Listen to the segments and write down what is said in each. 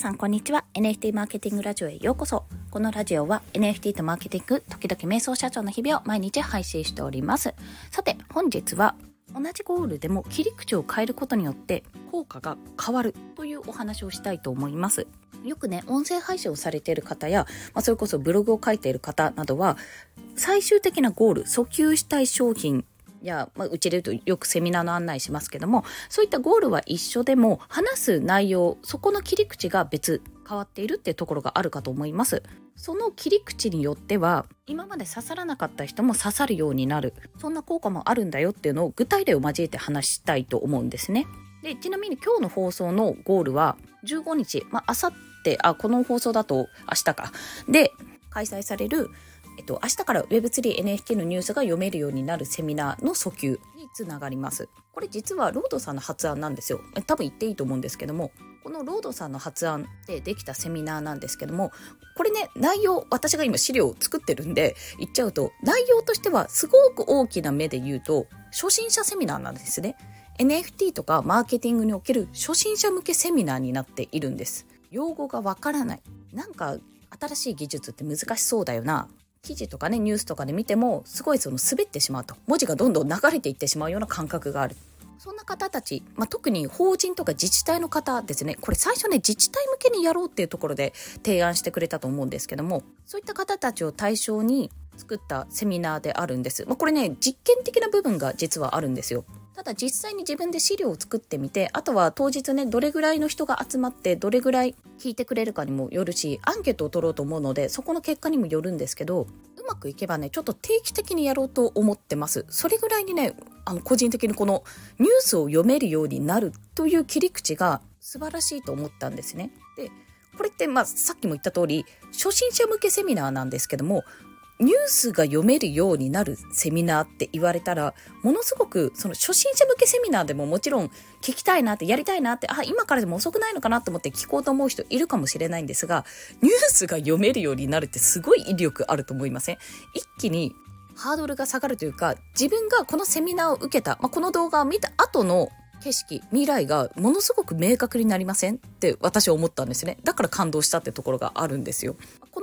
さんこんにちは。NFT マーケティングラジオへようこそ。このラジオは NFT とマーケティング時々瞑想社長の日々を毎日配信しております。さて本日は同じゴールでも切り口を変えることによって効果が変わるというお話をしたいと思います。よくね音声配信をされている方や、まあ、それこそブログを書いている方などは最終的なゴール訴求したい商品や、まあ、うちで言うとよくセミナーの案内しますけども、そういったゴールは一緒でも、話す内容、そこの切り口が別、変わっているっていうところがあるかと思います。その切り口によっては、今まで刺さらなかった人も刺さるようになる、そんな効果もあるんだよっていうのを具体例を交えて話したいと思うんですね。で、ちなみに今日の放送のゴールは、15日、まあ、さって、この放送だと明日か。で、開催されるえっと、明日から Web3NFT のニュースが読めるようになるセミナーの訴求につながります。これ実はロードさんの発案なんですよ。多分言っていいと思うんですけども、このロードさんの発案でできたセミナーなんですけども、これね、内容、私が今資料を作ってるんで言っちゃうと、内容としてはすごく大きな目で言うと、初心者セミナーなんですね。NFT とかマーケティングにおける初心者向けセミナーになっているんです。用語がわからない。なんか新しい技術って難しそうだよな。記事とかねニュースとかで見てもすごいその滑ってしまうと。文字がどんどん流れていってしまうような感覚がある。そんな方たち、まあ、特に法人とか自治体の方ですね。これ最初ね自治体向けにやろうっていうところで提案してくれたと思うんですけどもそういった方たちを対象に作ったセミナーであるんです、まあ、これね実験的な部分が実はあるんですよ。ただ実際に自分で資料を作ってみてあとは当日ねどれぐらいの人が集まってどれぐらい聞いてくれるかにもよるしアンケートを取ろうと思うのでそこの結果にもよるんですけどうまくいけばねちょっと定期的にやろうと思ってます。それぐらいにねあの個人的にこのニュースを読めるようになるという切り口が素晴らしいと思ったんですね。でこれってまあさっきも言った通り初心者向けセミナーなんですけどもニュースが読めるようになるセミナーって言われたら、ものすごく、その初心者向けセミナーでももちろん聞きたいなって、やりたいなって、あ、今からでも遅くないのかなと思って聞こうと思う人いるかもしれないんですが、ニュースが読めるようになるってすごい威力あると思いません？一気にハードルが下がるというか、自分がこのセミナーを受けた、まあ、この動画を見た後の景色、未来がものすごく明確になりませんって私は思ったんですね。だから感動したってところがあるんですよ。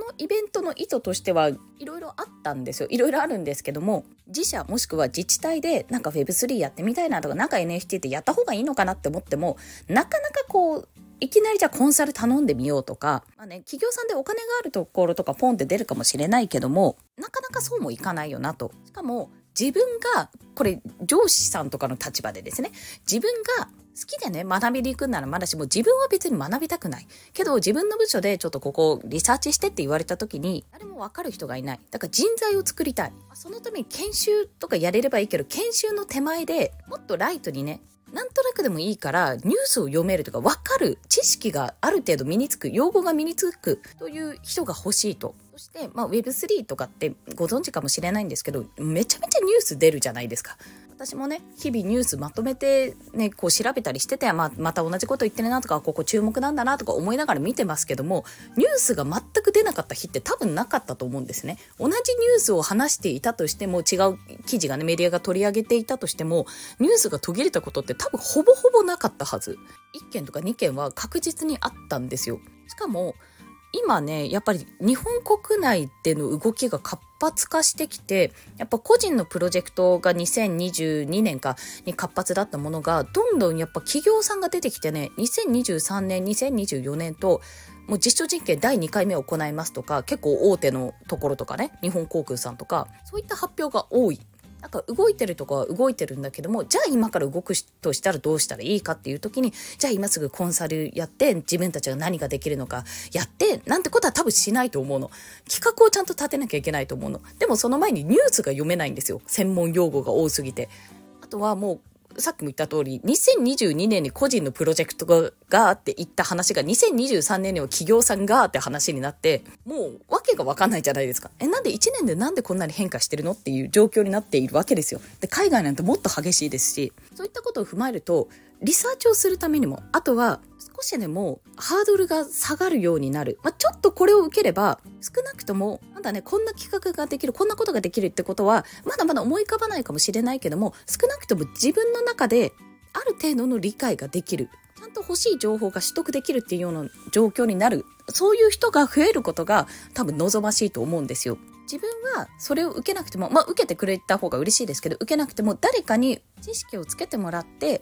のイベントの意図としてはいろいろあったんですよ。いろいろあるんですけども、自社もしくは自治体でなんか Web3 やってみたいなとか、なんか NFT ってやった方がいいのかなって思っても、なかなかこう、いきなりじゃあコンサル頼んでみようとか、まあね、企業さんでお金があるところとかポンって出るかもしれないけども、なかなかそうもいかないよなと。しかも、自分が、これ上司さんとかの立場でですね、自分が好きでね、学びに行くんならまだしも自分は別に学びたくない。けど自分の部署でちょっとここリサーチしてって言われた時に、誰もわかる人がいない。だから人材を作りたい。そのために研修とかやれればいいけど、研修の手前でもっとライトにね、なんとなくでもいいからニュースを読めるとか分かる知識がある程度身につく用語が身につくという人が欲しいとそして、まあ、Web3 とかってご存知かもしれないんですけどめちゃめちゃニュース出るじゃないですか。私もね日々ニュースまとめてねこう調べたりしてて、まあ、また同じこと言ってるなとかここ注目なんだなとか思いながら見てますけどもニュースが全く出なかった日って多分なかったと思うんですね。同じニュースを話していたとしても違う記事がねメディアが取り上げていたとしてもニュースが途切れたことって多分ほぼほぼなかったはず。1件とか2件は確実にあったんですよ。しかも今ね、やっぱり日本国内での動きが活発化してきて、やっぱ個人のプロジェクトが2022年かに活発だったものが、どんどんやっぱ企業さんが出てきてね、2023年、2024年と、もう実証実験第2回目を行いますとか、結構大手のところとかね、日本航空さんとか、そういった発表が多い。なんか動いてるとこは動いてるんだけども、じゃあ今から動くとしたらどうしたらいいかっていう時に、じゃあ今すぐコンサルやって、自分たちが何ができるのかやって、なんてことは多分しないと思うの。企画をちゃんと立てなきゃいけないと思うの。でもその前にニュースが読めないんですよ。専門用語が多すぎて。あとはもうさっきも言った通り、2022年に個人のプロジェクトが、がって言った話が、2023年には企業さんがって話になって、もう、けがわかんないじゃないですか。え、なんで1年でなんでこんなに変化してるのっていう状況になっているわけですよ。で、海外なんてもっと激しいですし、そういったことを踏まえると、リサーチをするためにも、あとは少しでもハードルが下がるようになる。まあ、ちょっとこれを受ければ、少なくとも、なんだね、こんな企画ができる、こんなことができるってことは、まだまだ思い浮かばないかもしれないけども、少なくとも自分の中である程度の理解ができる。ちゃんと欲しい情報が取得できるっていうような状況になる。そういう人が増えることが多分望ましいと思うんですよ。自分はそれを受けなくても、まあ受けてくれた方が嬉しいですけど、受けなくても誰かに知識をつけてもらって、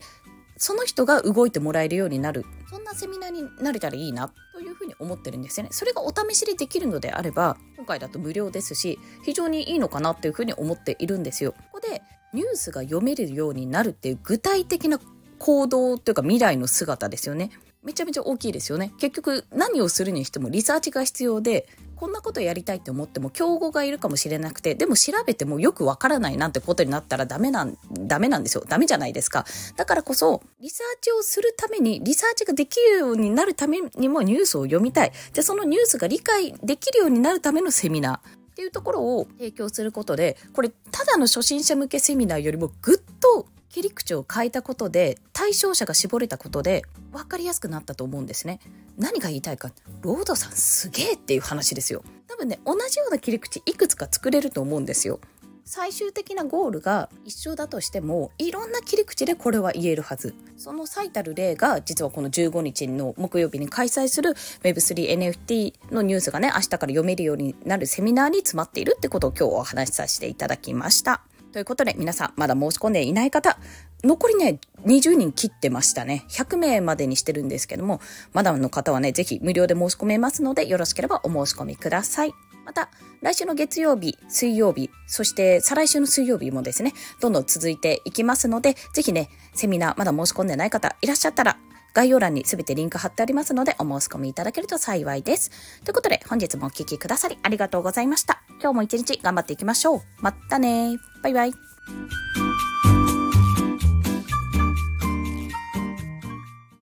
その人が動いてもらえるようになる。そんなセミナーになれたらいいな、というふうに思ってるんですよね。それがお試しでできるのであれば、今回だと無料ですし、非常にいいのかなっていうふうに思っているんですよ。ここでニュースが読めるようになるっていう具体的な行動というか未来の姿ですよね。めちゃめちゃ大きいですよね。結局何をするにしてもリサーチが必要で、こんなことやりたいって思っても競合がいるかもしれなくて、でも調べてもよくわからないなんてことになったらダメなん、ダメなんですよ。ダメじゃないですか。だからこそ、リサーチをするために、リサーチができるようになるためにもニュースを読みたい。で、そのニュースが理解できるようになるためのセミナー。っていうところを提供することで、これ、ただの初心者向けセミナーよりもぐっと切り口を変えたことで、対象者が絞れたことで、分かりやすくなったと思うんですね。何が言いたいか、ロードさんすげえっていう話ですよ。多分ね、同じような切り口いくつか作れると思うんですよ。最終的なゴールが一緒だとしてもいろんな切り口でこれは言えるはずその最たる例が実はこの15日の木曜日に開催する Web3NFT のニュースがね明日から読めるようになるセミナーに詰まっているってことを今日お話しさせていただきましたということで皆さんまだ申し込んでいない方残りね20人切ってましたね。100名までにしてるんですけどもまだの方はねぜひ無料で申し込めますのでよろしければお申し込みください。また、来週の月曜日、水曜日、そして再来週の水曜日もですね、どんどん続いていきますので、ぜひね、セミナーまだ申し込んでない方いらっしゃったら、概要欄にすべてリンク貼ってありますので、お申し込みいただけると幸いです。ということで、本日もお聴きくださりありがとうございました。今日も一日頑張っていきましょう。またねバイバイ。